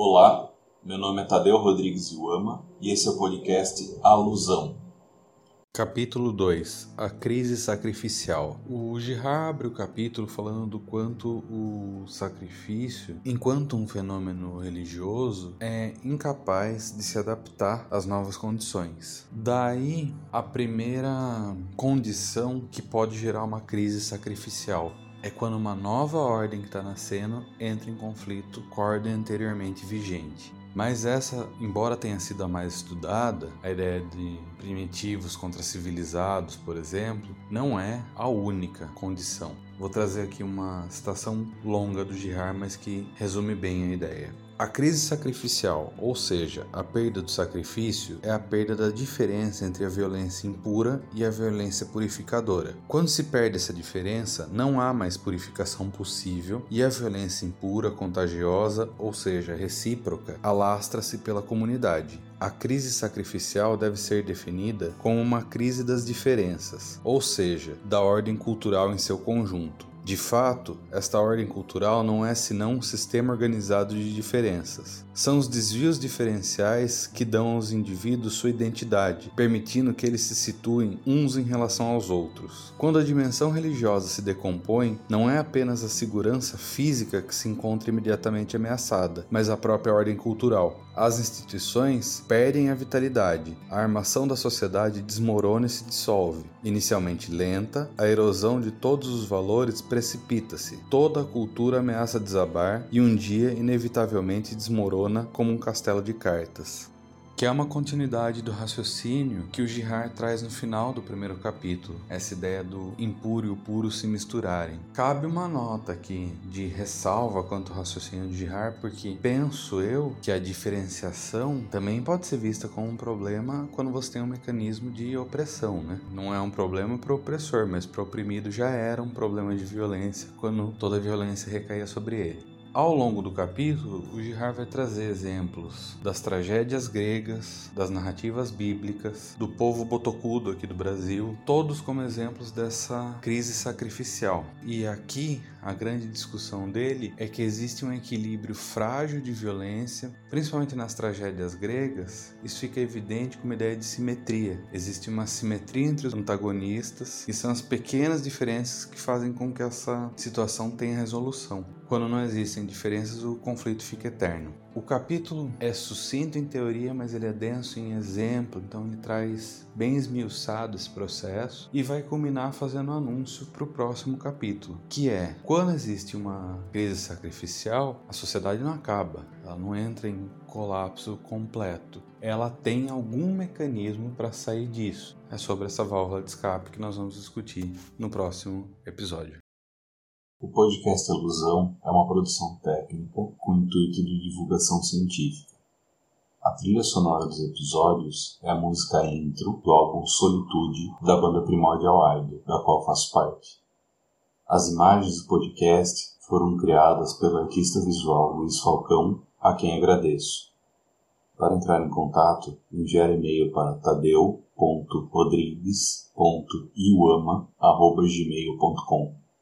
Olá, meu nome é Tadeu Rodrigues Iuama e esse é o podcast Alusão. Capítulo 2 A crise sacrificial. O Girard abre o capítulo falando do quanto o sacrifício, enquanto um fenômeno religioso, é incapaz de se adaptar às novas condições. Daí a primeira condição que pode gerar uma crise sacrificial é quando uma nova ordem que está nascendo entra em conflito com a ordem anteriormente vigente. Mas essa, embora tenha sido a mais estudada, a ideia de primitivos contra civilizados, por exemplo, não é a única condição. Vou trazer aqui uma citação longa do Girard, mas que resume bem a ideia. A crise sacrificial, ou seja, a perda do sacrifício, é a perda da diferença entre a violência impura e a violência purificadora. Quando se perde essa diferença, não há mais purificação possível e a violência impura, contagiosa, ou seja, recíproca, alastra-se pela comunidade. A crise sacrificial deve ser definida como uma crise das diferenças, ou seja, da ordem cultural em seu conjunto. De fato, esta ordem cultural não é senão um sistema organizado de diferenças. São os desvios diferenciais que dão aos indivíduos sua identidade, permitindo que eles se situem uns em relação aos outros. Quando a dimensão religiosa se decompõe, não é apenas a segurança física que se encontra imediatamente ameaçada, mas a própria ordem cultural. As instituições perdem a vitalidade, a armação da sociedade desmorona e se dissolve. Inicialmente lenta, a erosão de todos os valores precipita-se. Toda a cultura ameaça desabar e um dia, inevitavelmente, desmorona como um castelo de cartas que é uma continuidade do raciocínio que o Girard traz no final do primeiro capítulo, essa ideia do impuro e o puro se misturarem. Cabe uma nota aqui de ressalva quanto ao raciocínio de Girard, porque penso eu que a diferenciação também pode ser vista como um problema quando você tem um mecanismo de opressão, né? Não é um problema para o opressor, mas para o oprimido já era um problema de violência quando toda a violência recaía sobre ele. Ao longo do capítulo, o Girard vai trazer exemplos das tragédias gregas, das narrativas bíblicas, do povo botocudo aqui do Brasil, todos como exemplos dessa crise sacrificial. E aqui a grande discussão dele é que existe um equilíbrio frágil de violência, principalmente nas tragédias gregas. Isso fica evidente com uma ideia de simetria. Existe uma simetria entre os antagonistas e são as pequenas diferenças que fazem com que essa situação tenha resolução. Quando não existem diferenças, o conflito fica eterno. O capítulo é sucinto em teoria, mas ele é denso em exemplo, então ele traz bem esmiuçado esse processo e vai culminar fazendo um anúncio para o próximo capítulo, que é quando existe uma crise sacrificial, a sociedade não acaba, ela não entra em colapso completo. Ela tem algum mecanismo para sair disso. É sobre essa válvula de escape que nós vamos discutir no próximo episódio. O podcast Alusão é uma produção técnica com intuito de divulgação científica. A trilha sonora dos episódios é a música intro do álbum Solitude da banda Primordial Idol, da qual faço parte. As imagens do podcast foram criadas pelo artista visual Luiz Falcão, a quem agradeço. Para entrar em contato, enviar e-mail para tadeu.rodrigues.iuama.gmail.com